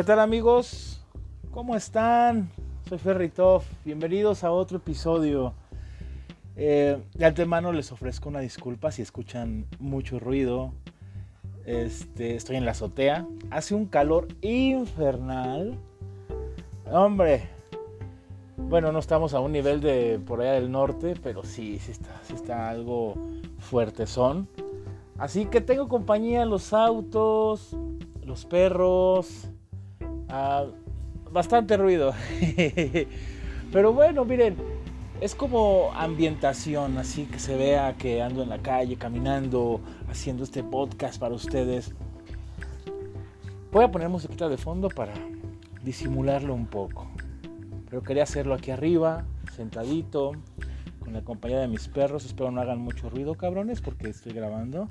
¿Qué tal amigos? ¿Cómo están? Soy Ferritov. Bienvenidos a otro episodio. Eh, de antemano les ofrezco una disculpa si escuchan mucho ruido. Este, estoy en la azotea. Hace un calor infernal. Hombre. Bueno, no estamos a un nivel de por allá del norte, pero sí, sí está, sí está algo fuerte son. Así que tengo compañía en los autos, los perros, ah, bastante ruido. Pero bueno, miren, es como ambientación, así que se vea que ando en la calle caminando, haciendo este podcast para ustedes. Voy a poner musiquita de fondo para disimularlo un poco. Pero quería hacerlo aquí arriba, sentadito, con la compañía de mis perros. Espero no hagan mucho ruido, cabrones, porque estoy grabando.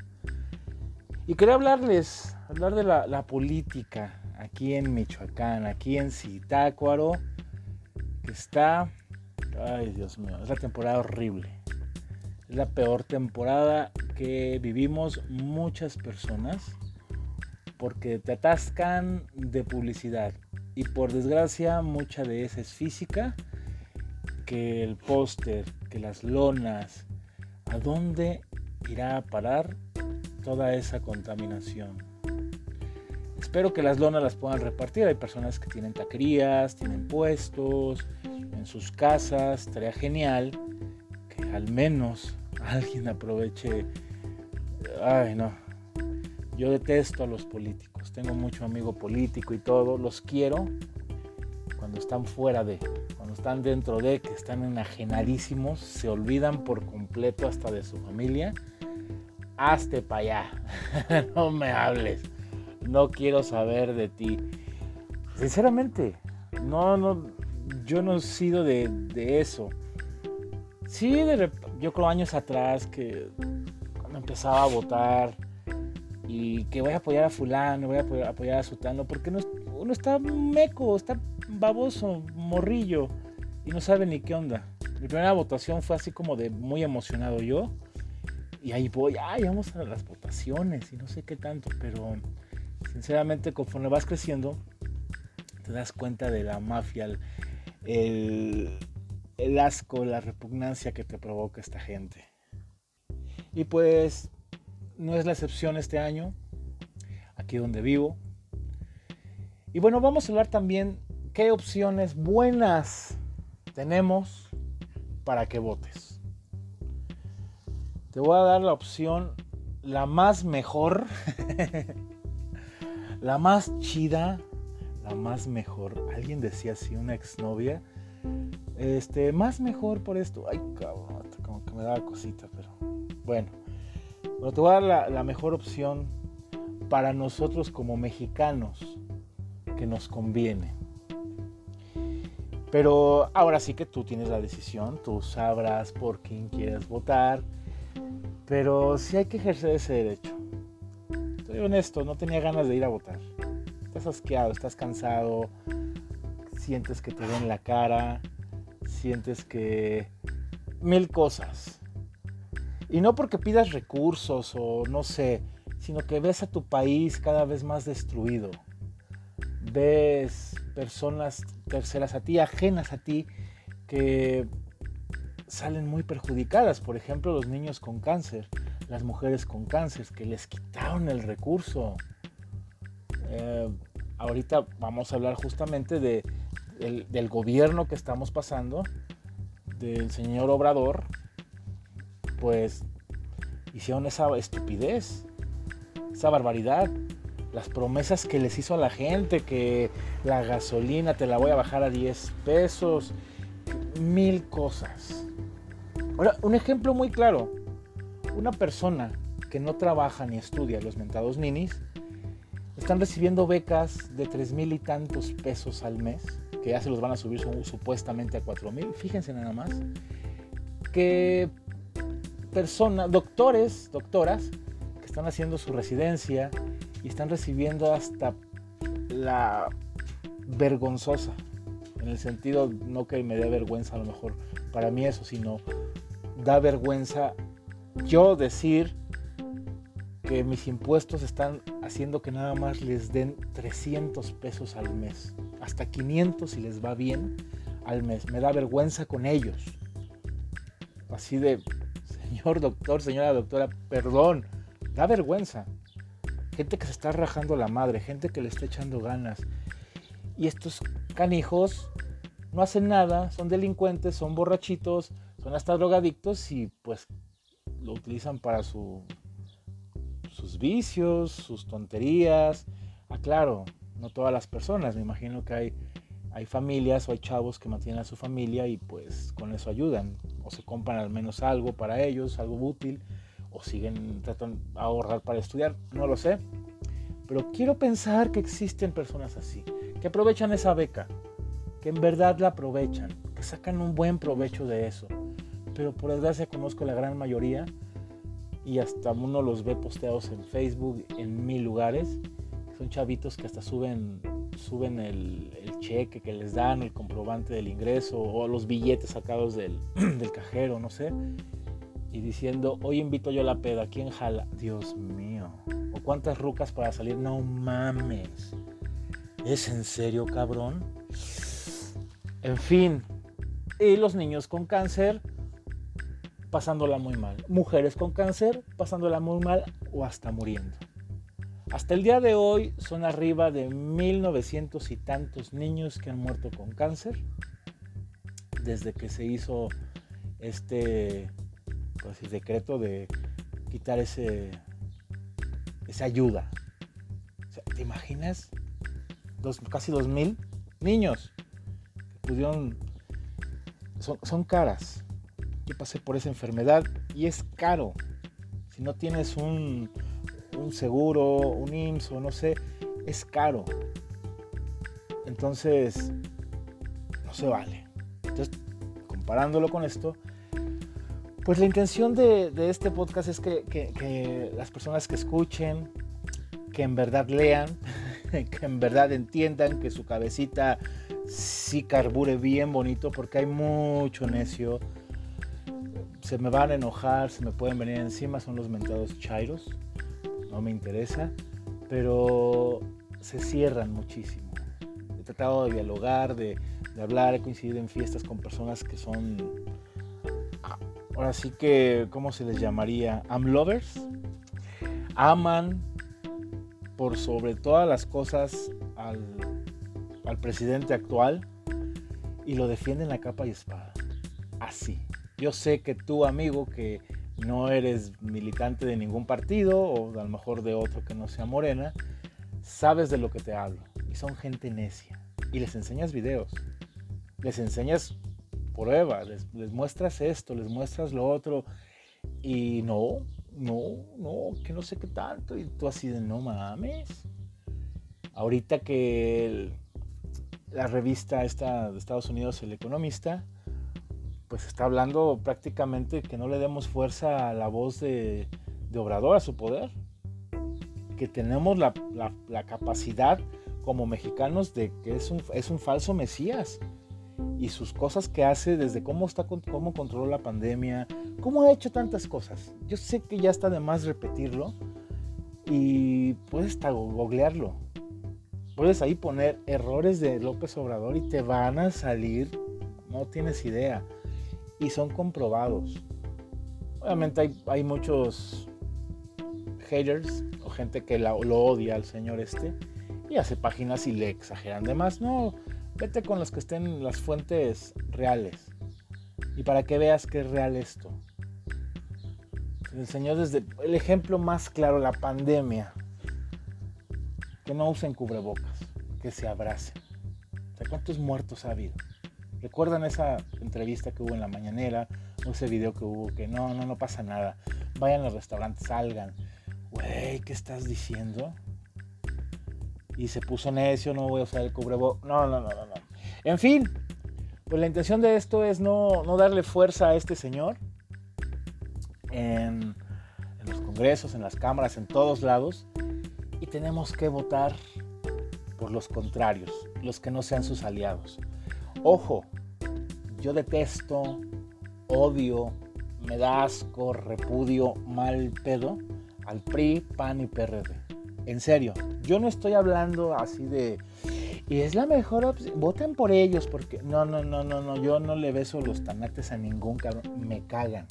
Y quería hablarles, hablar de la, política aquí en Michoacán, aquí en Zitácuaro, que está, ay Dios mío, es la temporada horrible. Es la peor temporada que vivimos muchas personas porque te atascan de publicidad y por desgracia mucha de esa es física, que el póster, que las lonas, ¿a dónde irá a parar toda esa contaminación? Espero que las lonas las puedan repartir. Hay personas que tienen taquerías, tienen puestos en sus casas. Estaría genial que al menos alguien aproveche. Ay, no. Yo detesto a los políticos. Tengo mucho amigo político y todo. Los quiero cuando están fuera de están dentro de, que están enajenadísimos, se olvidan por completo hasta de su familia, hazte para allá, no me hables, no quiero saber de ti. Sinceramente, no, no, yo no he sido de, eso. Sí, de, yo creo años atrás que cuando empezaba a votar y que voy a apoyar a fulano, voy a apoyar, a sutano, porque uno está meco, está baboso, morrillo y no sabe ni qué onda. Mi primera votación fue así como de muy emocionado yo. Y ahí voy, ay, vamos a las votaciones y no sé qué tanto, pero sinceramente conforme vas creciendo, te das cuenta de la mafia, el, asco, la repugnancia que te provoca esta gente. Y pues no es la excepción este año, aquí donde vivo. Y bueno, vamos a hablar también qué opciones buenas tenemos para que votes. Te voy a dar la opción, la más mejor, la más chida, la más mejor. Alguien decía así, una exnovia. Este, más mejor por esto. Ay, cabrón, como que me daba cosita, pero bueno. Pero te voy a dar la, la mejor opción para nosotros como mexicanos que nos conviene. Pero ahora sí que tú tienes la decisión, tú sabrás por quién quieres votar, pero sí hay que ejercer ese derecho. Estoy honesto, no tenía ganas de ir a votar. Estás asqueado, estás cansado, sientes que te ven la cara, sientes que mil cosas. Y no porque pidas recursos o no sé, sino que ves a tu país cada vez más destruido. Ves personas terceras a ti, ajenas a ti, que salen muy perjudicadas. Por ejemplo, los niños con cáncer, las mujeres con cáncer, que les quitaron el recurso. Eh, ahorita vamos a hablar justamente de, del gobierno que estamos pasando, del señor Obrador, pues hicieron esa estupidez, esa barbaridad las promesas que les hizo a la gente, que la gasolina te la voy a bajar a 10 pesos, mil cosas. Ahora, un ejemplo muy claro, una persona que no trabaja ni estudia los mentados ninis, están recibiendo becas de 3 mil y tantos pesos al mes, que ya se los van a subir supuestamente a 4 mil, fíjense nada más, que personas, doctores, doctoras, que están haciendo su residencia, y están recibiendo hasta la vergonzosa, en el sentido no que me dé vergüenza a lo mejor para mí eso, sino da vergüenza yo decir que mis impuestos están haciendo que nada más les den 300 pesos al mes, hasta 500 si les va bien al mes. Me da vergüenza con ellos. Así de, señor doctor, señora doctora, perdón, da vergüenza. Gente que se está rajando la madre, gente que le está echando ganas. Y estos canijos no hacen nada, son delincuentes, son borrachitos, son hasta drogadictos y pues lo utilizan para su, sus vicios, sus tonterías. Ah, claro, no todas las personas, me imagino que hay, hay familias o hay chavos que mantienen a su familia y pues con eso ayudan. O se compran al menos algo para ellos, algo útil, o siguen tratando de ahorrar para estudiar, no lo sé. Pero quiero pensar que existen personas así, que aprovechan esa beca, que en verdad la aprovechan, que sacan un buen provecho de eso. Pero por desgracia conozco la gran mayoría y hasta uno los ve posteados en Facebook en mil lugares. Son chavitos que hasta suben, suben el, cheque que les dan, el comprobante del ingreso o los billetes sacados del, cajero, no sé. Y diciendo, hoy invito yo a la peda, ¿quién jala? Dios mío. ¿O cuántas rucas para salir? No mames. ¿Es en serio, cabrón? En fin. Y los niños con cáncer pasándola muy mal. Mujeres con cáncer pasándola muy mal o hasta muriendo. Hasta el día de hoy son arriba de 1900 y tantos niños que han muerto con cáncer desde que se hizo este pues, decreto de quitar ese esa ayuda. ¿Te imaginas? Dos, casi 2000 niños que pudieron son, son caras yo pasé por esa enfermedad y es caro. Si no tienes un, seguro, un IMSS o no sé, es caro. Entonces, no se vale. Entonces, comparándolo con esto, pues la intención de, este podcast es que, que, las personas que escuchen, que en verdad lean, que en verdad entiendan, que su cabecita sí carbure bien bonito, porque hay mucho necio se me van a enojar, se me pueden venir encima, son los mentados chairos, no me interesa, pero se cierran muchísimo. He tratado de dialogar, de, hablar, he coincidido en fiestas con personas que son, ahora sí que, ¿cómo se les llamaría? Amlovers. Aman por sobre todas las cosas al, al presidente actual y lo defienden a capa y espada. Así. Yo sé que tú, amigo, que no eres militante de ningún partido o a lo mejor de otro que no sea morena, sabes de lo que te hablo. Y son gente necia. Y les enseñas videos. Les enseñas pruebas. Les, muestras esto, les muestras lo otro. Y no, no, no, que no sé qué tanto. Y tú así de no mames. Ahorita que la revista esta de Estados Unidos, El Economista, pues está hablando prácticamente que no le demos fuerza a la voz de, Obrador, a su poder. Que tenemos la, capacidad como mexicanos de que es un, es un, falso Mesías. Y sus cosas que hace, desde cómo, está, cómo controló la pandemia, cómo ha hecho tantas cosas. Yo sé que ya está de más repetirlo y puedes hasta googlearlo. Puedes ahí poner errores de López Obrador y te van a salir, no tienes idea y son comprobados. Obviamente hay, muchos haters o gente que lo odia al señor este y hace páginas y le exageran de más. No, vete con los que estén las fuentes reales y para que veas que es real esto. El señor desde el ejemplo más claro, la pandemia. Que no usen cubrebocas, que se abracen. ¿cuántos muertos ha habido? ¿Recuerdan esa entrevista que hubo en la mañanera? O ese video que hubo que no, no, no pasa nada. Vayan al restaurante, salgan. Güey, ¿qué estás diciendo? Y se puso necio, no voy a usar el cubrebocas. No, no, no, no, no. En fin, pues la intención de esto es no, no darle fuerza a este señor en los congresos, en las cámaras, en todos lados. Y tenemos que votar por los contrarios, los que no sean sus aliados. Ojo, yo detesto, odio, me da repudio, mal pedo al PRI, PAN y PRD. En serio, yo no estoy hablando así de... Y es la mejor opción. Voten por ellos porque... No, no, no, no, no. Yo no le beso los tanates a ningún cabrón. Me cagan.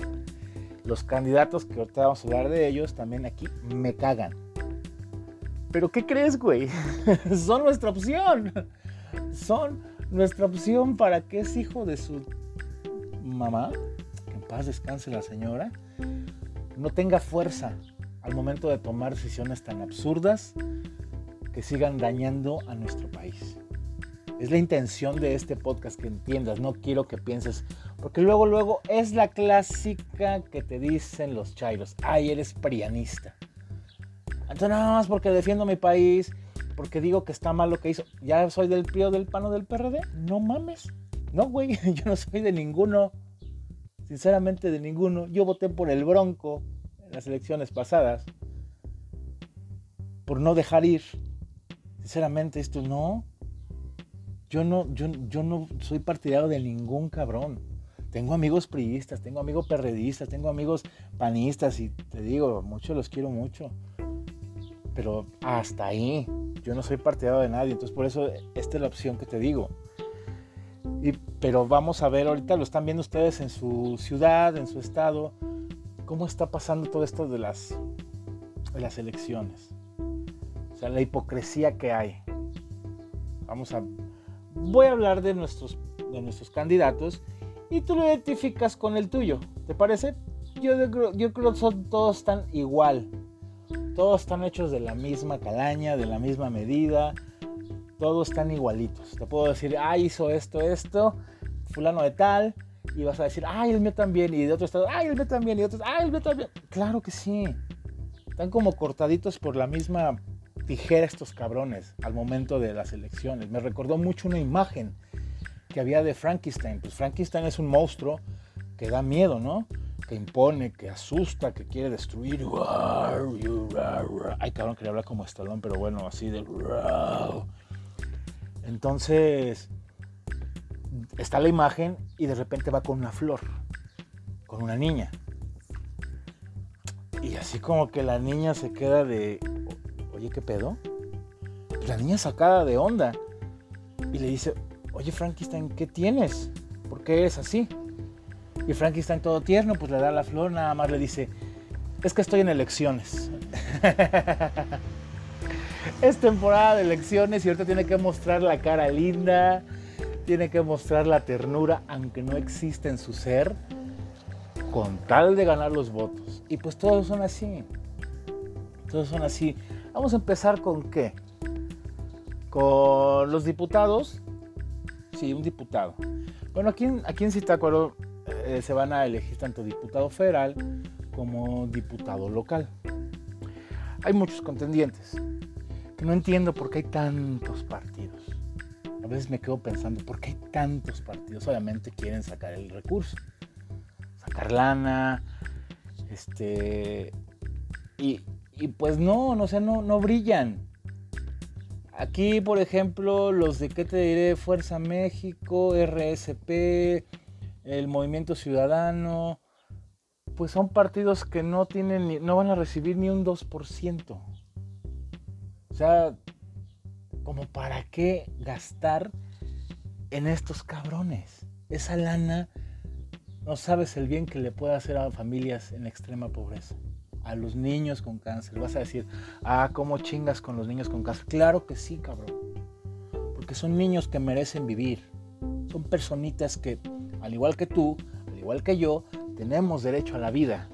Los candidatos que ahorita vamos a hablar de ellos también aquí me cagan. Pero ¿qué crees, güey? Son nuestra opción. Son nuestra opción para que es hijo de su mamá, que en paz descanse la señora, no tenga fuerza al momento de tomar decisiones tan absurdas que sigan dañando a nuestro país. Es la intención de este podcast que entiendas, no quiero que pienses, porque luego, luego es la clásica que te dicen los chairos, ay, eres prianista. Entonces nada más porque defiendo mi país, porque digo que está mal lo que hizo, ya soy del PRI del PAN del PRD, no mames. No, güey, yo no soy de ninguno. Sinceramente de ninguno. Yo voté por el Bronco en las elecciones pasadas. Por no dejar ir. Sinceramente, esto no. Yo no, yo, yo no soy partidario de ningún cabrón. Tengo amigos priistas, tengo amigos perredistas, tengo amigos panistas y te digo, muchos los quiero mucho. Pero hasta ahí, yo no soy partidario de nadie. Entonces por eso esta es la opción que te digo. Y, pero vamos a ver, ahorita lo están viendo ustedes en su ciudad, en su estado, cómo está pasando todo esto de las, de las elecciones. O sea, la hipocresía que hay. Vamos a... Voy a hablar de nuestros, de nuestros candidatos y tú lo identificas con el tuyo. ¿Te parece? Yo, yo creo que son, todos están igual. Todos están hechos de la misma calaña, de la misma medida todos están igualitos. Te puedo decir, ah, hizo esto, esto, fulano de tal, y vas a decir, ay, el mío también, y de otro estado, ay, el mío también, y de otro, ay, el mío también. Claro que sí. Están como cortaditos por la misma tijera estos cabrones al momento de las elecciones. Me recordó mucho una imagen que había de Frankenstein. Pues Frankenstein es un monstruo que da miedo, ¿no? Que impone, que asusta, que quiere destruir. Ay, cabrón, quería hablar como Stallone, pero bueno, así de... Entonces, está la imagen y de repente va con una flor, con una niña. Y así como que la niña se queda de, oye, ¿qué pedo? La niña sacada de onda y le dice, oye Frankenstein, ¿qué tienes? ¿Por qué eres así? Y Frankenstein todo tierno, pues le da la flor, nada más le dice, es que estoy en elecciones. es temporada de elecciones y ahorita tiene que mostrar la cara linda, tiene que mostrar la ternura, aunque no existe en su ser, con tal de ganar los votos. Y pues todos son así. Todos son así. Vamos a empezar con qué? Con los diputados. Sí, un diputado. Bueno, aquí, aquí en Zitácuaro eh, se van a elegir tanto diputado federal como diputado local. Hay muchos contendientes no entiendo por qué hay tantos partidos. A veces me quedo pensando, ¿por qué hay tantos partidos? Obviamente quieren sacar el recurso, sacar lana, este, y, pues no, no no, no brillan. Aquí, por ejemplo, los de qué te diré, Fuerza México, RSP, el Movimiento Ciudadano, pues son partidos que no tienen, no van a recibir ni un 2% sea, como para qué gastar en estos cabrones. Esa lana no sabes el bien que le puede hacer a familias en extrema pobreza. A los niños con cáncer. Vas a decir, ah, ¿cómo chingas con los niños con cáncer? Claro que sí, cabrón. Porque son niños que merecen vivir. Son personitas que, al igual que tú, al igual que yo, tenemos derecho a la vida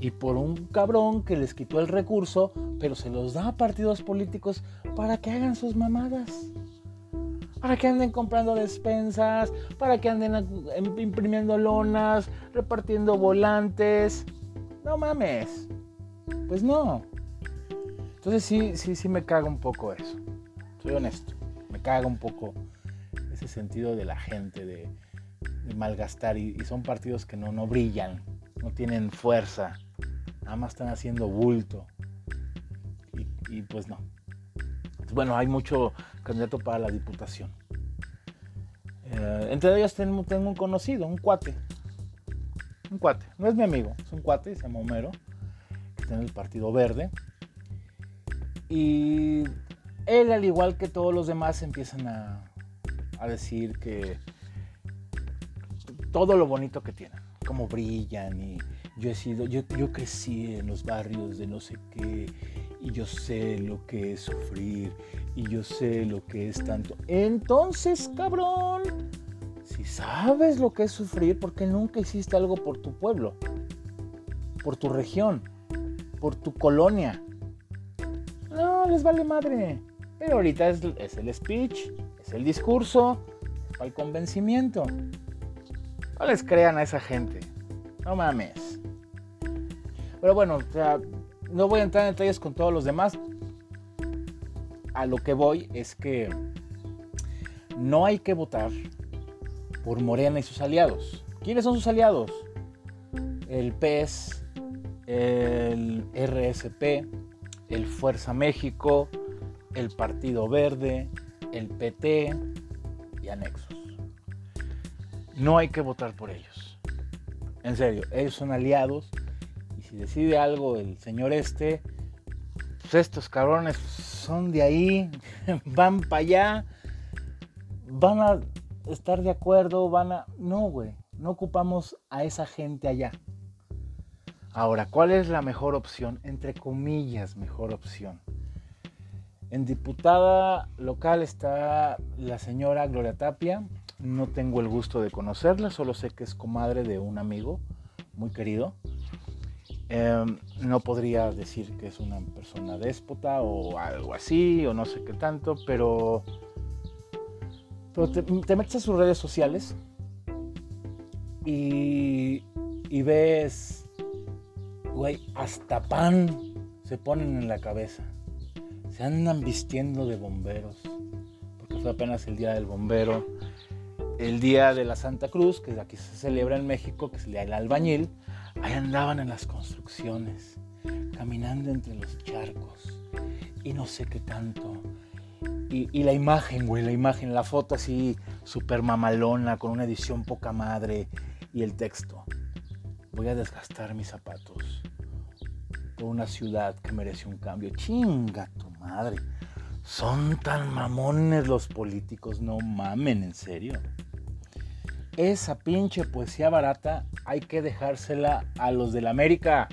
y por un cabrón que les quitó el recurso, pero se los da a partidos políticos para que hagan sus mamadas. Para que anden comprando despensas, para que anden imprimiendo lonas, repartiendo volantes. No mames. Pues no. Entonces sí, sí, sí me caga un poco eso. Soy honesto. Me caga un poco ese sentido de la gente, de, malgastar. Y, son partidos que no, no brillan, no tienen fuerza nada más están haciendo bulto. Y, pues no. Bueno, hay mucho candidato para la diputación. Eh, entre ellos tengo, un conocido, un cuate. Un cuate. No es mi amigo, es un cuate, se llama Homero. está en el Partido Verde. Y él, al igual que todos los demás, empiezan a, decir que todo lo bonito que tienen, cómo brillan y yo he sido, yo, yo crecí en los barrios de no sé qué y yo sé lo que es sufrir y yo sé lo que es tanto. Entonces, cabrón, si sabes lo que es sufrir, ¿por qué nunca hiciste algo por tu pueblo? Por tu región, por tu colonia. No, les vale madre. Pero ahorita es, el speech, es el discurso, es el convencimiento. No les crean a esa gente. No mames. Pero bueno, no voy a entrar en detalles con todos los demás. A lo que voy es que no hay que votar por Morena y sus aliados. ¿Quiénes son sus aliados? El PES, el RSP, el Fuerza México, el Partido Verde, el PT y anexos. No hay que votar por ellos. En serio, ellos son aliados y si decide algo el señor este, pues estos cabrones son de ahí, van para allá, van a estar de acuerdo, van a... No, güey, no ocupamos a esa gente allá. Ahora, ¿cuál es la mejor opción? Entre comillas, mejor opción. En diputada local está la señora Gloria Tapia. No tengo el gusto de conocerla, solo sé que es comadre de un amigo muy querido. Em, no podría decir que es una persona déspota o algo así, o no sé qué tanto, pero, pero te, metes a sus redes sociales y, y ves, güey, hasta pan se ponen en la cabeza se andan vistiendo de bomberos, porque fue apenas el día del bombero, el día de la Santa Cruz, que aquí se celebra en México, que es el día del albañil, ahí andaban en las construcciones, caminando entre los charcos, y no sé qué tanto. Y, la imagen, güey, la imagen, la foto así súper mamalona, con una edición poca madre, y el texto. Voy a desgastar mis zapatos por una ciudad que merece un cambio. Chinga madre. Son tan mamones los políticos, no mamen, en serio. Esa pinche poesía barata hay que dejársela a los del América.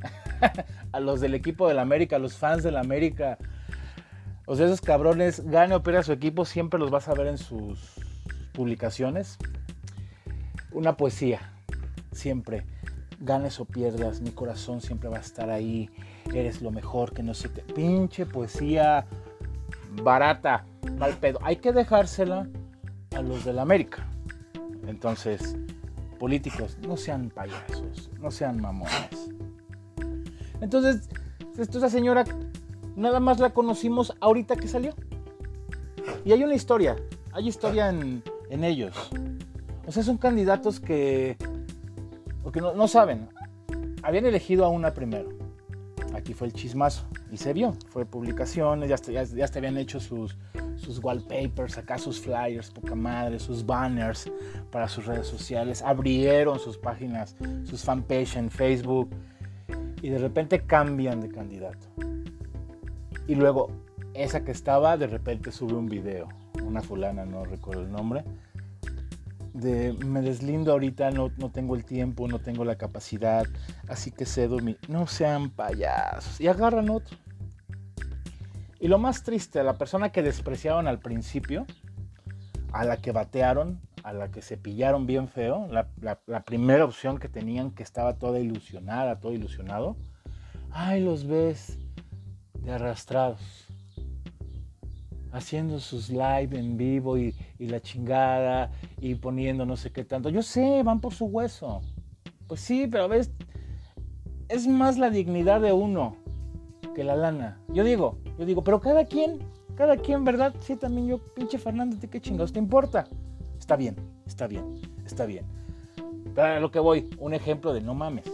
a los del equipo del América, a los fans del América. O sea, esos cabrones, gane o pierda su equipo, siempre los vas a ver en sus publicaciones. Una poesía, siempre ganes o pierdas, mi corazón siempre va a estar ahí, eres lo mejor, que no sé qué. Pinche poesía barata, mal pedo. Hay que dejársela a los de la América. Entonces, políticos, no sean payasos, no sean mamones. Entonces, esta señora nada más la conocimos ahorita que salió. Y hay una historia, hay historia en, en ellos. O sea, son candidatos que porque no, saben, habían elegido a una primero. Aquí fue el chismazo y se vio, fue publicaciones, ya, ya, ya habían hecho sus, sus wallpapers, acá sus flyers, poca madre, sus banners para sus redes sociales, abrieron sus páginas, sus fanpage en Facebook y de repente cambian de candidato. Y luego esa que estaba de repente sube un video, una fulana, no recuerdo el nombre, de me deslindo ahorita, no, no tengo el tiempo, no tengo la capacidad, así que cedo mi... No sean payasos. Y agarran otro. Y lo más triste, la persona que despreciaron al principio, a la que batearon, a la que se pillaron bien feo, la, la primera opción que tenían que estaba toda ilusionada, todo ilusionado, ay, los ves de arrastrados haciendo sus live en vivo y, la chingada y poniendo no sé qué tanto. Yo sé, van por su hueso. Pues sí, pero a veces es más la dignidad de uno que la lana. Yo digo, yo digo, pero cada quien, cada quien, ¿verdad? Sí, también yo, pinche Fernando, ¿qué chingados te importa? Está bien, está bien, está bien. Pero a lo que voy, un ejemplo de no mames.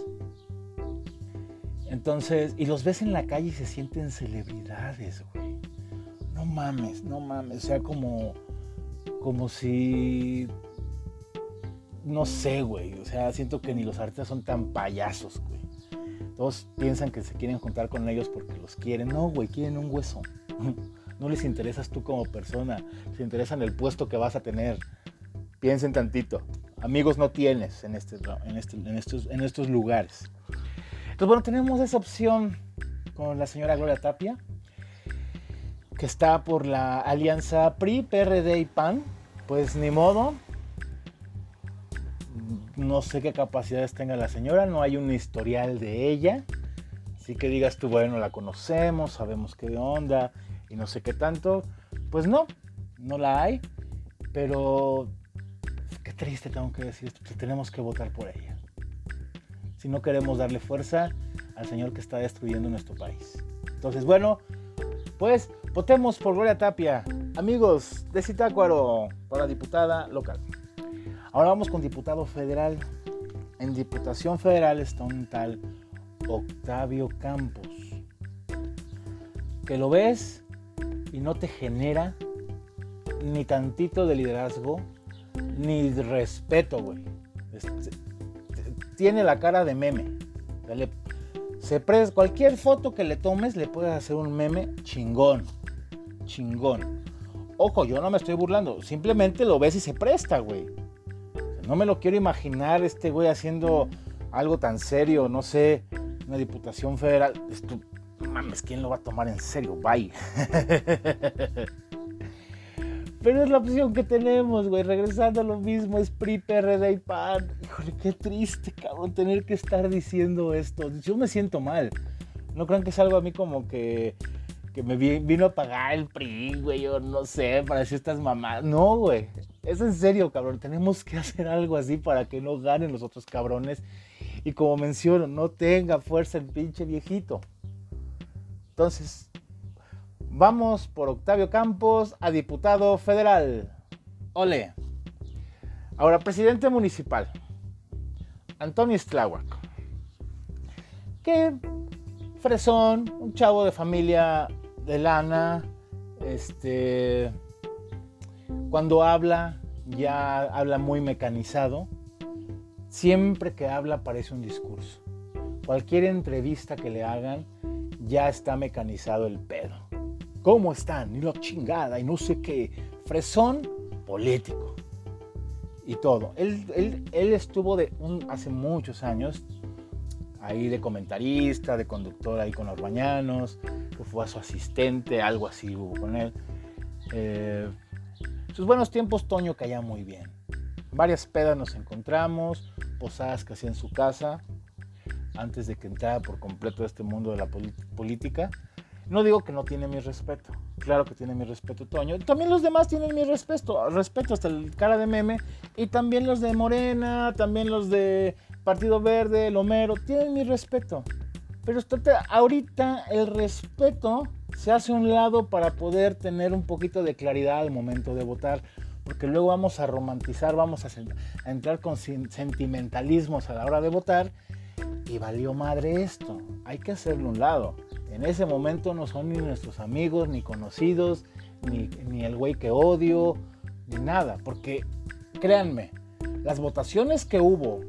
Entonces, y los ves en la calle y se sienten celebridades, güey no mames, no mames, o sea, como, como si, no sé, güey, o sea, siento que ni los artistas son tan payasos, güey. Todos piensan que se quieren juntar con ellos porque los quieren. No, güey, quieren un hueso. No les interesas tú como persona, se interesan el puesto que vas a tener. Piensen tantito. Amigos no tienes en, este, en, este, en, estos, en estos lugares. Entonces, bueno, tenemos esa opción con la señora Gloria Tapia, que está por la alianza PRI, PRD y PAN. Pues ni modo. No sé qué capacidades tenga la señora, no hay un historial de ella. Así que digas tú, bueno, la conocemos, sabemos qué onda y no sé qué tanto. Pues no, no la hay. Pero qué triste tengo que decir esto, tenemos que votar por ella si no queremos darle fuerza al señor que está destruyendo nuestro país. Entonces, bueno, pues votemos por Gloria Tapia, amigos de Zitácuaro, para diputada local. Ahora vamos con diputado federal. En Diputación Federal está un tal Octavio Campos, que lo ves y no te genera ni tantito de liderazgo, ni respeto, güey tiene la cara de meme. se cualquier foto que le tomes le puedes hacer un meme chingón. Chingón. Ojo, yo no me estoy burlando. Simplemente lo ves y se presta, güey. No me lo quiero imaginar este güey haciendo algo tan serio, no sé, una diputación federal. Esto, mames, ¿quién lo va a tomar en serio? Bye. Pero es la opción que tenemos, güey. Regresando a lo mismo, es PRI, PRD y PAN. Híjole, qué triste, cabrón, tener que estar diciendo esto. Yo me siento mal. No crean que es algo a mí como que, que me vino a pagar el PRI, güey, o no sé, para decir estas mamás. No, güey. Es en serio, cabrón. Tenemos que hacer algo así para que no ganen los otros cabrones. Y como menciono, no tenga fuerza el pinche viejito. Entonces, Vamos por Octavio Campos a diputado federal. Ole. Ahora, presidente municipal. Antonio Stláhuac. Que fresón, un chavo de familia de lana. Este. Cuando habla, ya habla muy mecanizado. Siempre que habla parece un discurso. Cualquier entrevista que le hagan, ya está mecanizado el pedo. ¿Cómo están? Y la chingada, y no sé qué. Fresón político. Y todo. Él, él, estuvo de un, hace muchos años ahí de comentarista, de conductor ahí con los bañanos, fue a su asistente, algo así hubo con él. Eh, sus buenos tiempos, Toño caía muy bien. Varias pedas nos encontramos, posadas que hacía en su casa, antes de que entrara por completo a este mundo de la política. No digo que no tiene mi respeto. Claro que tiene mi respeto Toño. También los demás tienen mi respeto. Respeto hasta el cara de meme. Y también los de Morena, también los de Partido Verde, Lomero. Tienen mi respeto. Pero ahorita el respeto se hace un lado para poder tener un poquito de claridad al momento de votar. Porque luego vamos a romantizar, vamos a, a entrar con sentimentalismos a la hora de votar. Y valió madre esto. Hay que hacerlo un lado en ese momento no son ni nuestros amigos, ni conocidos, ni, el güey que odio, ni nada. Porque créanme, las votaciones que hubo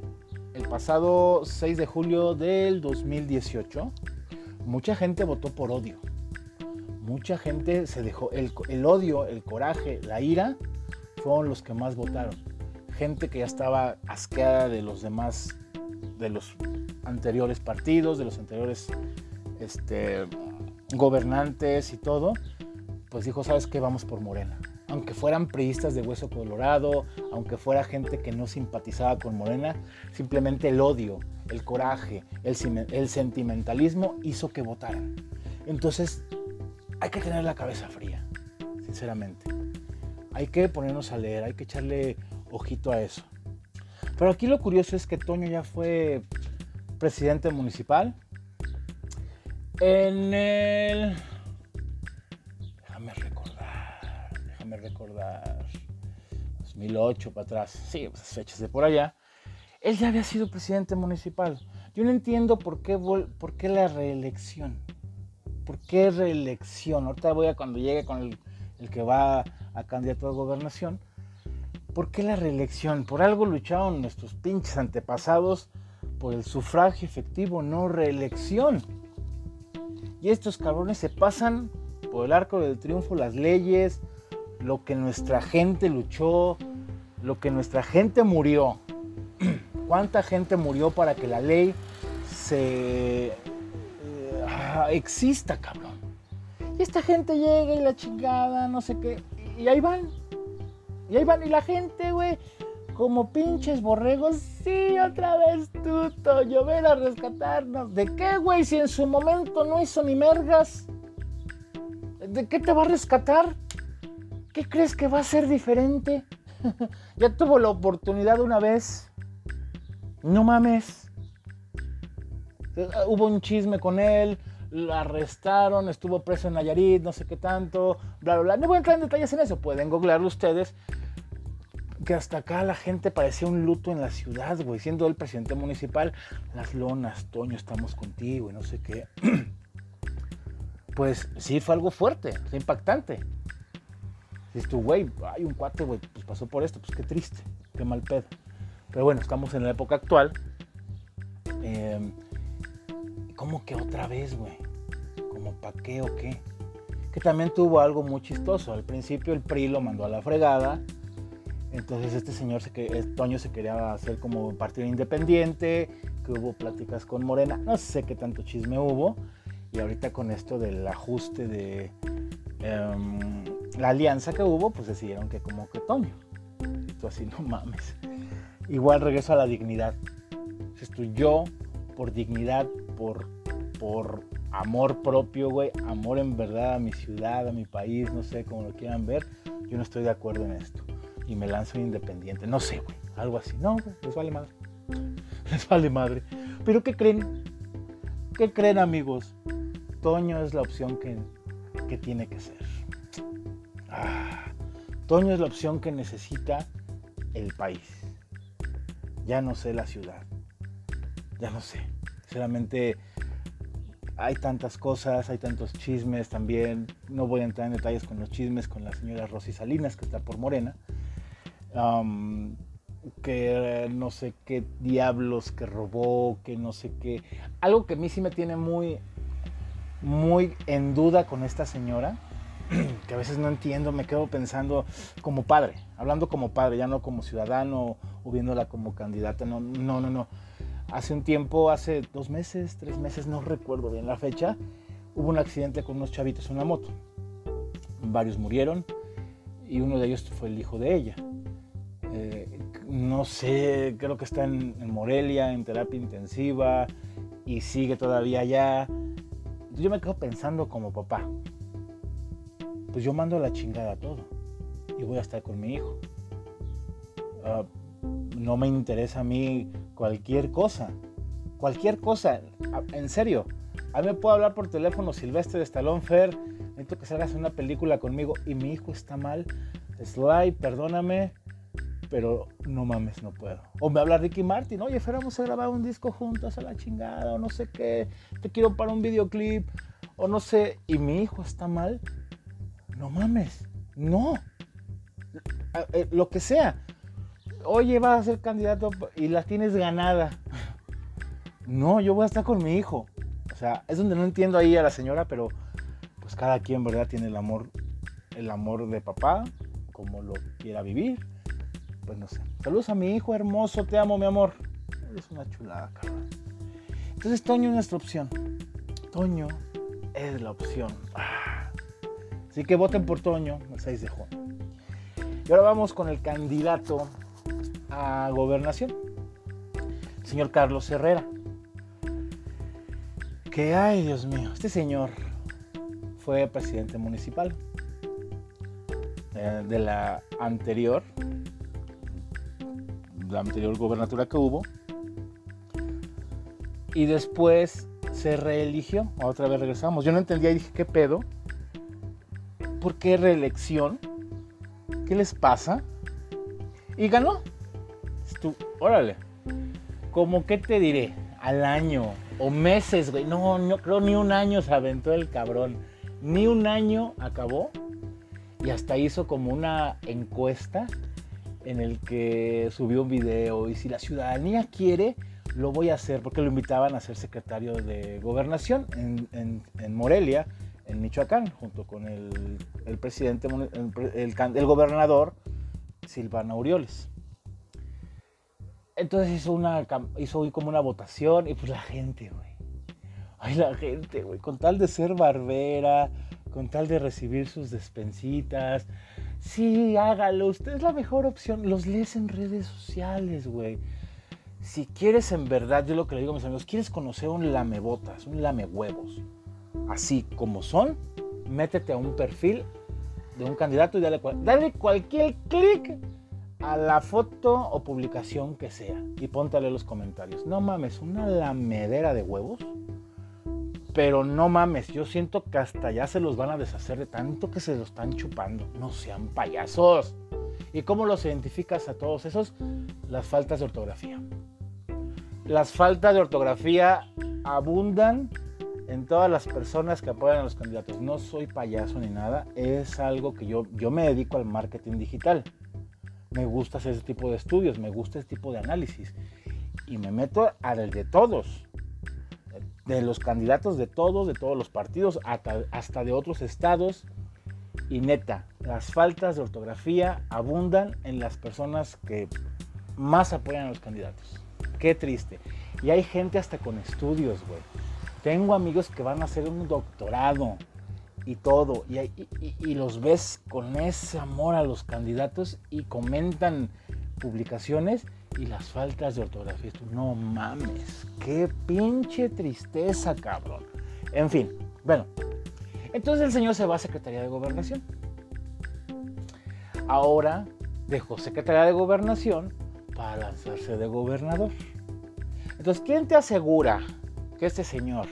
el pasado 6 de julio del 2018, mucha gente votó por odio. Mucha gente se dejó, el, el, odio, el coraje, la ira, fueron los que más votaron. Gente que ya estaba asqueada de los demás, de los anteriores partidos, de los anteriores este, gobernantes y todo, pues dijo, ¿sabes qué? Vamos por Morena. Aunque fueran priistas de hueso colorado, aunque fuera gente que no simpatizaba con Morena, simplemente el odio, el coraje, el, el sentimentalismo hizo que votaran. Entonces, hay que tener la cabeza fría, sinceramente. Hay que ponernos a leer, hay que echarle ojito a eso. Pero aquí lo curioso es que Toño ya fue presidente municipal, en el... Déjame recordar, déjame recordar. 2008 para atrás, sí, esas fechas de por allá. Él ya había sido presidente municipal. Yo no entiendo por qué, por qué la reelección. ¿Por qué reelección? Ahorita voy a cuando llegue con el que va a candidato a gobernación. ¿Por qué la reelección? Por algo lucharon nuestros pinches antepasados por el sufragio efectivo, no reelección. Y estos cabrones se pasan por el arco del triunfo las leyes, lo que nuestra gente luchó, lo que nuestra gente murió. ¿Cuánta gente murió para que la ley se eh, exista, cabrón? Y esta gente llega y la chingada, no sé qué, y ahí van. Y ahí van, y la gente, güey, como pinches borregos, sí, otra vez tú, Toño, ven a rescatarnos. ¿De qué, güey? Si en su momento no hizo ni mergas. ¿De qué te va a rescatar? ¿Qué crees que va a ser diferente? ya tuvo la oportunidad una vez. No mames. Hubo un chisme con él, lo arrestaron, estuvo preso en Nayarit, no sé qué tanto, bla, bla, bla. No voy a entrar en detalles en eso, pueden googlearlo ustedes. Que hasta acá la gente parecía un luto en la ciudad, güey. Siendo el presidente municipal, las lonas, Toño, estamos contigo y no sé qué. pues sí, fue algo fuerte, fue impactante. Dices tú, güey, hay un cuate, güey, pues pasó por esto, pues qué triste, qué mal pedo. Pero bueno, estamos en la época actual. Eh, ¿Cómo que otra vez, güey? ¿Como pa' qué o qué? Que también tuvo algo muy chistoso. Al principio el PRI lo mandó a la fregada. Entonces este señor, Toño se quería hacer como partido independiente, que hubo pláticas con Morena. No sé qué tanto chisme hubo. Y ahorita con esto del ajuste de em, la alianza que hubo, pues decidieron que como que Toño. Tú así, no mames. Igual regreso a la dignidad. Esto yo, por dignidad, por, por amor propio, güey, amor en verdad a mi ciudad, a mi país, no sé cómo lo quieran ver, yo no estoy de acuerdo en esto. Y me lanzo independiente, no sé, güey, algo así. No, güey, les vale madre. Les vale madre. Pero ¿qué creen? ¿Qué creen, amigos? Toño es la opción que, que tiene que ser. Ah, Toño es la opción que necesita el país. Ya no sé la ciudad. Ya no sé. Sinceramente, hay tantas cosas, hay tantos chismes también. No voy a entrar en detalles con los chismes con la señora Rosy Salinas, que está por Morena. Que no sé qué diablos que robó, que no sé qué. Algo que a mí sí me tiene muy, muy en duda con esta señora, que a veces no entiendo, me quedo pensando como padre, hablando como padre, ya no como ciudadano o viéndola como candidata, no, no, no, no hace un tiempo, hace dos meses, tres meses, no recuerdo bien la fecha, hubo un accidente con unos chavitos en una moto. Varios murieron y uno de ellos fue el hijo de ella. No sé, creo que está en, Morelia, en terapia intensiva y sigue todavía allá. Yo me quedo pensando como papá, pues yo mando la chingada todo y voy a estar con mi hijo. Ah, no me interesa a mí cualquier cosa. Cualquier cosa. En serio. A mí me puedo hablar por teléfono Silvestre de Stallone Fair. Necesito que salgas una película conmigo y mi hijo está mal. Sly, perdóname, pero no mames, no puedo. O me habla Ricky Martin, oye, Fer, a grabar un disco juntos a la chingada, o no sé qué, te quiero para un videoclip, o no sé, y mi hijo está mal. No mames, no. Eh, lo que sea oye, vas a ser candidato y la tienes ganada. No, yo voy a estar con mi hijo. O sea, es donde no entiendo ahí a la señora, pero pues cada quien, ¿verdad? Tiene el amor, el amor de papá, como lo quiera vivir. Pues no sé. Saludos a mi hijo hermoso, te amo, mi amor. Es una chulada, cabrón. Entonces, Toño es nuestra opción. Toño es la opción. Así que voten por Toño el 6 de junio. Y ahora vamos con el candidato a gobernación, el señor Carlos Herrera. Que, ay Dios mío, este señor fue presidente municipal eh, de la anterior, la anterior gobernatura que hubo, y después se reeligió, otra vez regresamos. Yo no entendía y dije, ¿qué pedo? ¿Por qué reelección? ¿Qué les pasa? Y ganó tú, órale, como que te diré, al año o meses, güey, no, no creo ni un año se aventó el cabrón, ni un año acabó y hasta hizo como una encuesta en el que subió un video y si la ciudadanía quiere, lo voy a hacer porque lo invitaban a ser secretario de gobernación en, Morelia, en Michoacán, junto con el, presidente, el, gobernador Silvana Aureoles. Entonces hizo, una, hizo como una votación y pues la gente, güey. Ay, la gente, güey, con tal de ser barbera, con tal de recibir sus despensitas. Sí, hágalo, usted es la mejor opción. Los lees en redes sociales, güey si quieres en verdad, yo lo que le digo a mis amigos, quieres conocer un lamebotas, un lamehuevos, así como son, métete a un perfil de un candidato y dale, cualquier clic a la foto o publicación que sea y póntale los comentarios. No mames, una lamedera de huevos. Pero no mames, yo siento que hasta ya se los van a deshacer de tanto que se los están chupando. No sean payasos. ¿Y cómo los identificas a todos esos? Las faltas de ortografía. Las faltas de ortografía abundan en todas las personas que apoyan a los candidatos. No soy payaso ni nada, es algo que yo, yo me dedico al marketing digital. Me gusta hacer ese tipo de estudios, me gusta ese tipo de análisis. Y me meto al de todos, de los candidatos de todos, de todos los partidos, hasta de otros estados. Y neta, las faltas de ortografía abundan en las personas que más apoyan a los candidatos. Qué triste. Y hay gente hasta con estudios, güey. Tengo amigos que van a hacer un doctorado y todo. Y, los ves con ese amor a los candidatos y comentan publicaciones y las faltas de ortografía. no mames, qué pinche tristeza, cabrón. En fin, bueno. Entonces el señor se va a Secretaría de Gobernación. Ahora dejó Secretaría de Gobernación para lanzarse de gobernador. Entonces, ¿quién te asegura que este señor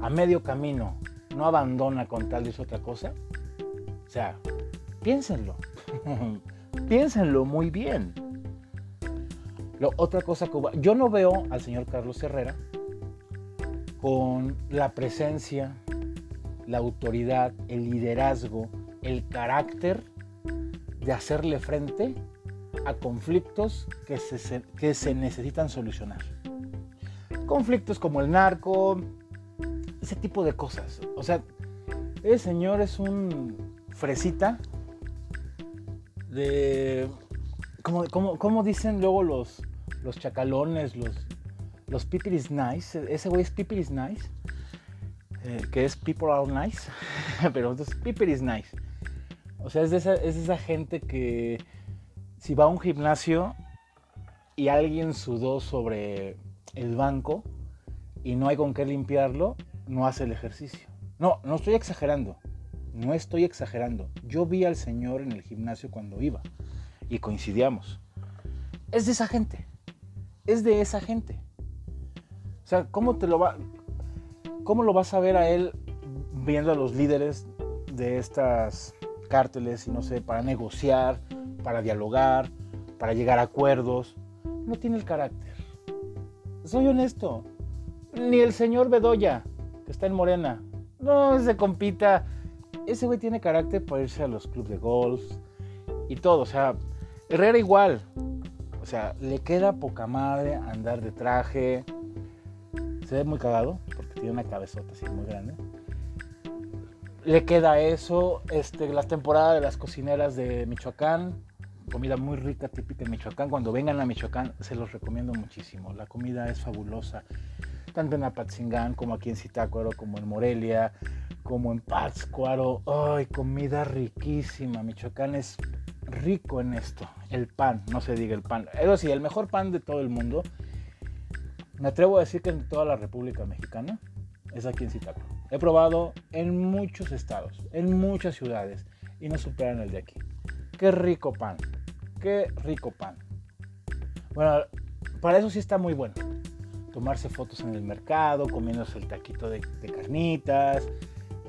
a medio camino no abandona con tal de otra cosa? O sea, piénsenlo. piénsenlo muy bien. Lo, otra cosa que yo no veo al señor Carlos Herrera con la presencia, la autoridad, el liderazgo, el carácter de hacerle frente a conflictos que se, que se necesitan solucionar. Conflictos como el narco, ese tipo de cosas. O sea, el señor es un fresita de... Como, como, dicen luego los, los chacalones, los, los pipiris nice. Ese güey es pipiris nice. Eh, que es people are nice. Pero entonces pipiris nice. O sea, es esa, es de esa gente que si va a un gimnasio y alguien sudó sobre el banco y no hay con qué limpiarlo, no hace el ejercicio. No, no estoy exagerando. No estoy exagerando. Yo vi al Señor en el gimnasio cuando iba y coincidíamos. Es de esa gente. Es de esa gente. O sea, ¿cómo te lo va cómo lo vas a ver a él viendo a los líderes de estas cárteles y no sé, para negociar, para dialogar, para llegar a acuerdos. No tiene el carácter. Soy honesto. Ni el señor Bedoya, que está en Morena. No, ese compita. Ese güey tiene carácter para irse a los clubes de golf y todo. O sea, Herrera igual. O sea, le queda poca madre andar de traje. Se ve muy cagado porque tiene una cabezota así muy grande le queda eso, este, la temporada de las cocineras de Michoacán, comida muy rica, típica de Michoacán. Cuando vengan a Michoacán, se los recomiendo muchísimo. La comida es fabulosa, tanto en Apatzingán como aquí en Zitácuaro, como en Morelia, como en Pátzcuaro. ¡Ay, comida riquísima! Michoacán es rico en esto. El pan, no se diga el pan. Eso sí, el mejor pan de todo el mundo. Me atrevo a decir que en toda la República Mexicana es aquí en Zitácuaro. He probado en muchos estados, en muchas ciudades y no superan el de aquí. Qué rico pan, qué rico pan. Bueno, para eso sí está muy bueno. Tomarse fotos en el mercado, comiéndose el taquito de, carnitas,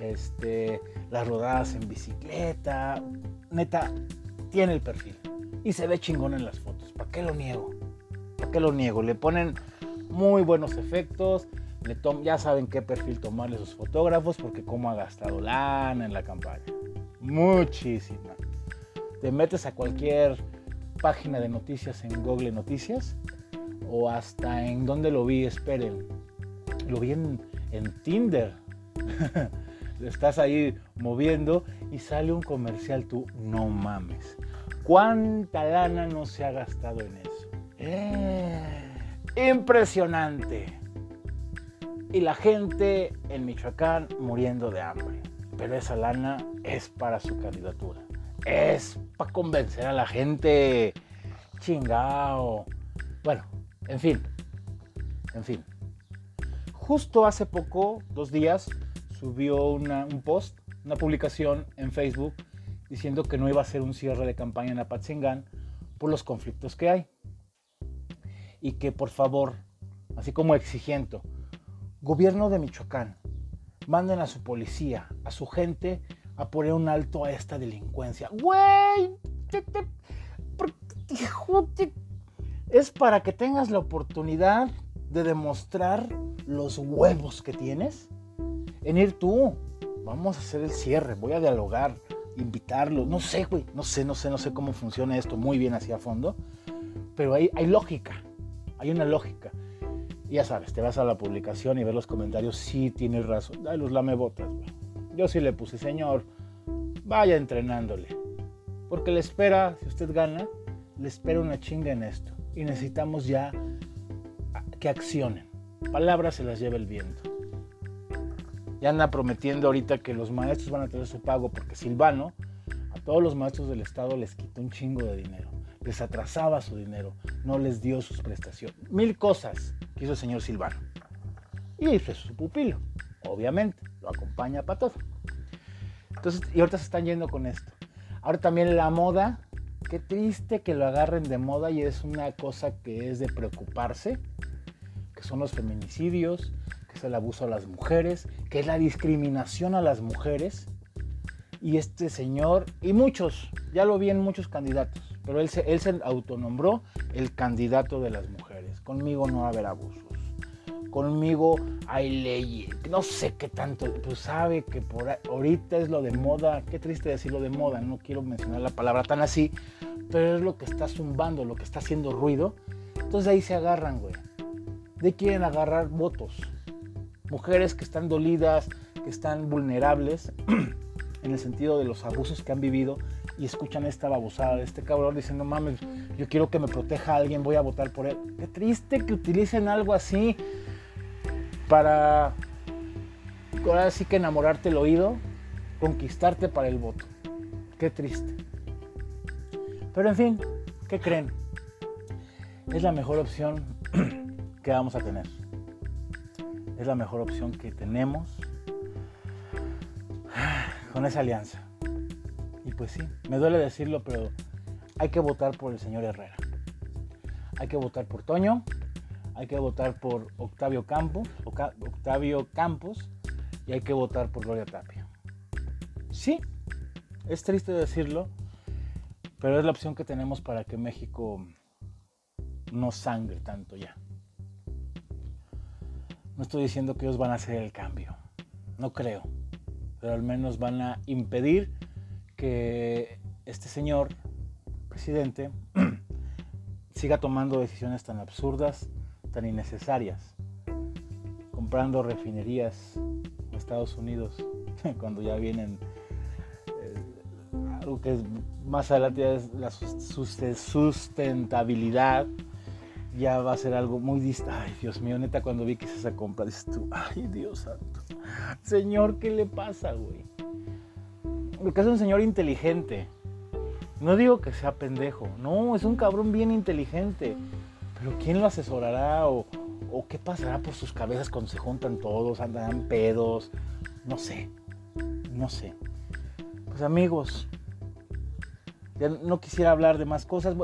este, las rodadas en bicicleta. Neta, tiene el perfil. Y se ve chingón en las fotos. ¿Para qué lo niego? ¿Para qué lo niego? Le ponen muy buenos efectos ya saben qué perfil tomarle sus fotógrafos porque cómo ha gastado lana en la campaña. Muchísima. Te metes a cualquier página de noticias en Google Noticias, o hasta en donde lo vi, esperen, lo vi en, en Tinder. Estás ahí moviendo y sale un comercial, tú no mames. ¿Cuánta lana no se ha gastado en eso? Eh, impresionante. Y la gente en Michoacán muriendo de hambre. Pero esa lana es para su candidatura. Es para convencer a la gente. Chingao. Bueno, en fin. En fin. Justo hace poco, dos días, subió un post, una publicación en Facebook diciendo que no iba a ser un cierre de campaña en Apatzingán por los conflictos que hay. Y que por favor, así como exigiendo, gobierno de Michoacán, manden a su policía, a su gente, a poner un alto a esta delincuencia. Güey, es para que tengas la oportunidad de demostrar los huevos que tienes en ir tú. Vamos a hacer el cierre, voy a dialogar, invitarlo. No sé, güey, no sé, no sé, no sé cómo funciona esto muy bien hacia fondo, pero hay, hay lógica, hay una lógica. Ya sabes, te vas a la publicación y ves los comentarios, sí tienes razón, ay, los lamebotas, güey. Yo sí le puse, señor, vaya entrenándole. Porque le espera, si usted gana, le espera una chinga en esto. Y necesitamos ya que accionen. Palabras se las lleva el viento. Ya anda prometiendo ahorita que los maestros van a tener su pago porque Silvano a todos los maestros del Estado les quitó un chingo de dinero. Les atrasaba su dinero, no les dio sus prestaciones. Mil cosas que hizo el señor Silvano. Y hizo su pupilo, obviamente, lo acompaña para todo. Entonces, y ahorita se están yendo con esto. Ahora también la moda, qué triste que lo agarren de moda y es una cosa que es de preocuparse, que son los feminicidios, que es el abuso a las mujeres, que es la discriminación a las mujeres. Y este señor, y muchos, ya lo vi en muchos candidatos, pero él se, él se autonombró el candidato de las mujeres. Conmigo no va a haber abusos. Conmigo hay leyes. No sé qué tanto, pues sabe que por ahorita es lo de moda. Qué triste decirlo de moda, no quiero mencionar la palabra tan así, pero es lo que está zumbando, lo que está haciendo ruido. Entonces ahí se agarran, güey. De quieren agarrar votos. Mujeres que están dolidas, que están vulnerables en el sentido de los abusos que han vivido y escuchan esta babosada de este cabrón diciendo, mames, yo quiero que me proteja a alguien, voy a votar por él. Qué triste que utilicen algo así para, ahora sí que enamorarte el oído, conquistarte para el voto. Qué triste. Pero en fin, ¿qué creen? Es la mejor opción que vamos a tener. Es la mejor opción que tenemos con esa alianza. Y pues sí, me duele decirlo, pero hay que votar por el señor Herrera. Hay que votar por Toño, hay que votar por Octavio Campos, Octavio Campos y hay que votar por Gloria Tapia. Sí, es triste decirlo, pero es la opción que tenemos para que México no sangre tanto ya. No estoy diciendo que ellos van a hacer el cambio, no creo, pero al menos van a impedir que este señor presidente siga tomando decisiones tan absurdas, tan innecesarias, comprando refinerías en Estados Unidos cuando ya vienen eh, algo que es, más adelante es la sustentabilidad ya va a ser algo muy distinto. Ay, Dios mío, neta, cuando vi que hice esa compra, dices tú, ay, Dios santo. Señor, ¿qué le pasa, güey? Porque es un señor inteligente. No digo que sea pendejo, no, es un cabrón bien inteligente. Pero ¿quién lo asesorará o, qué pasará por sus cabezas cuando se juntan todos, andan pedos? No sé, no sé. Pues amigos, ya no quisiera hablar de más cosas.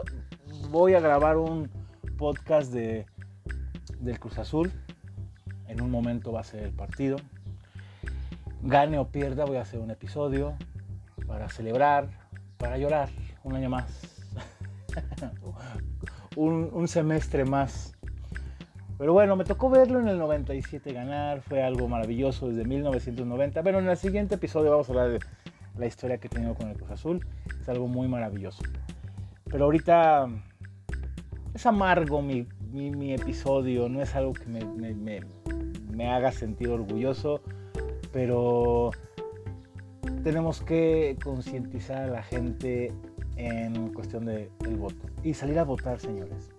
Voy a grabar un podcast de, del Cruz Azul. En un momento va a ser el partido. Gane o pierda, voy a hacer un episodio para celebrar, para llorar un año más, un, semestre más. Pero bueno, me tocó verlo en el 97 ganar, fue algo maravilloso desde 1990. Pero en el siguiente episodio vamos a hablar de la historia que he tenido con el Cruz Azul, es algo muy maravilloso. Pero ahorita es amargo mi, episodio, no es algo que me, haga sentir orgulloso, pero tenemos que concientizar a la gente en cuestión del voto y salir a votar, señores.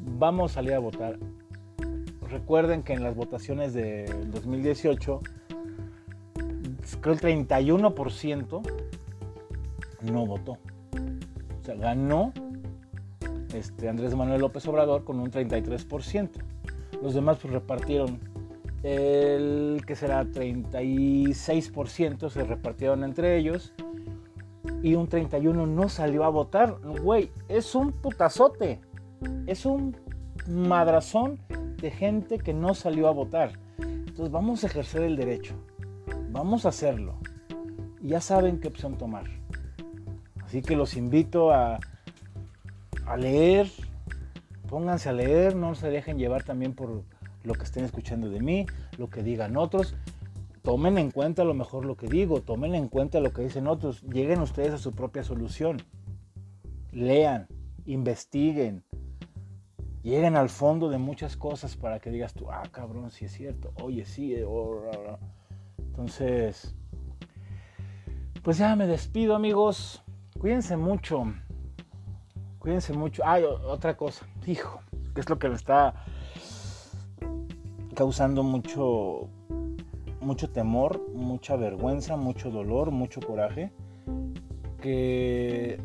Vamos a salir a votar. Recuerden que en las votaciones del 2018, creo el 31% no votó. O sea, ganó este, Andrés Manuel López Obrador con un 33%. Los demás pues repartieron el que será 36% se repartieron entre ellos y un 31 no salió a votar. Güey, es un putazote. Es un madrazón de gente que no salió a votar. Entonces vamos a ejercer el derecho. Vamos a hacerlo. Y ya saben qué opción tomar. Así que los invito a a leer, pónganse a leer, no se dejen llevar también por lo que estén escuchando de mí, lo que digan otros. Tomen en cuenta lo mejor lo que digo, tomen en cuenta lo que dicen otros, lleguen ustedes a su propia solución. Lean, investiguen, lleguen al fondo de muchas cosas para que digas tú, ah, cabrón, si es cierto, oye, sí, eh, oh, entonces, pues ya me despido amigos, cuídense mucho, Cuídense mucho. Ay, otra cosa, hijo, que es lo que me está causando mucho, mucho temor, mucha vergüenza, mucho dolor, mucho coraje, que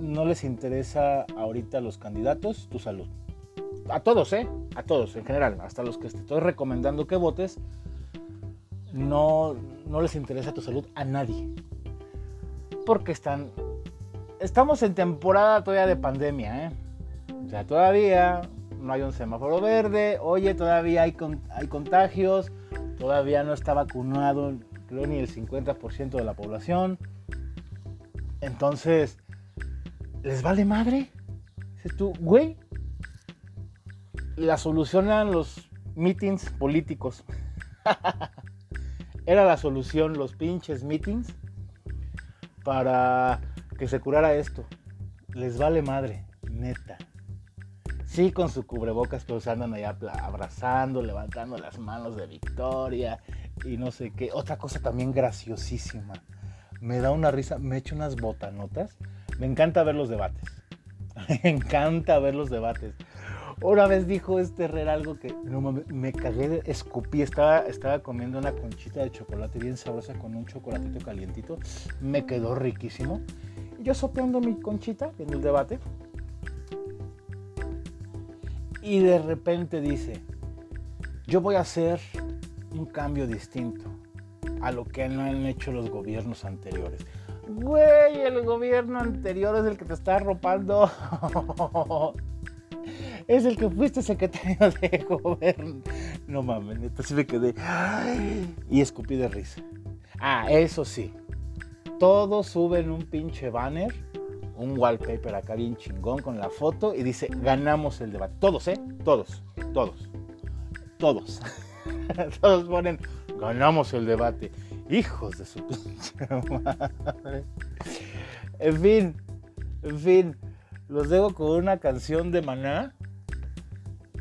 no les interesa ahorita a los candidatos tu salud. A todos, ¿eh? A todos en general, hasta los que te estoy recomendando que votes, no, no les interesa tu salud a nadie. Porque están estamos en temporada todavía de pandemia, ¿eh? O sea, todavía no hay un semáforo verde, oye, todavía hay, hay contagios, todavía no está vacunado, creo, ni el 50% de la población. Entonces, ¿les vale madre? Dices tú, güey, la solución eran los meetings políticos. Era la solución los pinches meetings para que se curara esto. Les vale madre, neta. Sí, con su cubrebocas, pero se andan allá abrazando, levantando las manos de victoria y no sé qué. Otra cosa también graciosísima. Me da una risa, me echo unas botanotas. Me encanta ver los debates. Me encanta ver los debates. Una vez dijo este Herrera algo que no, me, cagué, escupí, estaba, estaba comiendo una conchita de chocolate bien sabrosa con un chocolatito calientito. Me quedó riquísimo yo sopeando mi conchita en el debate. Y de repente dice, yo voy a hacer un cambio distinto a lo que no han hecho los gobiernos anteriores. Güey, el gobierno anterior es el que te está arropando. es el que fuiste secretario de gobierno. No mames, entonces me quedé. y escupí de risa. Ah, eso sí todos suben un pinche banner, un wallpaper acá bien chingón con la foto y dice, ganamos el debate. Todos, ¿eh? Todos, todos, todos. todos ponen, ganamos el debate. Hijos de su pinche madre. En fin, en fin, los dejo con una canción de Maná.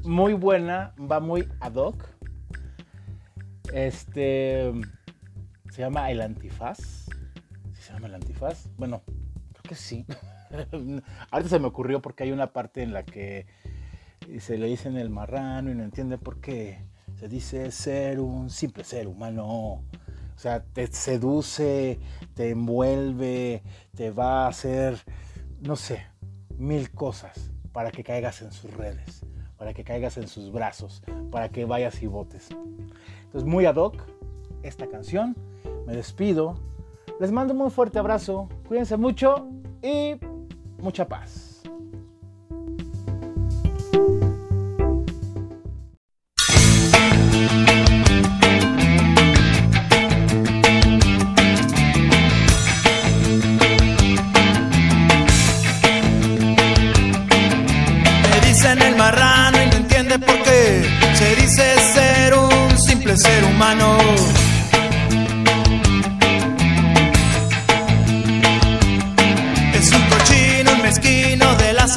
Muy buena, va muy ad hoc. Este se llama El Antifaz se llama el antifaz? Bueno, que sí. Ahorita se me ocurrió porque hay una parte en la que se le dice en el marrano y no entiende por qué. Se dice ser un simple ser humano. O sea, te seduce, te envuelve, te va a hacer, no sé, mil cosas para que caigas en sus redes, para que caigas en sus brazos, para que vayas y votes. Entonces, muy ad hoc esta canción. Me despido les mando un fuerte abrazo, cuídense mucho y mucha paz. Me dicen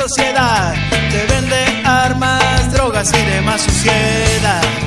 sociedad te vende armas drogas y demás suciedad.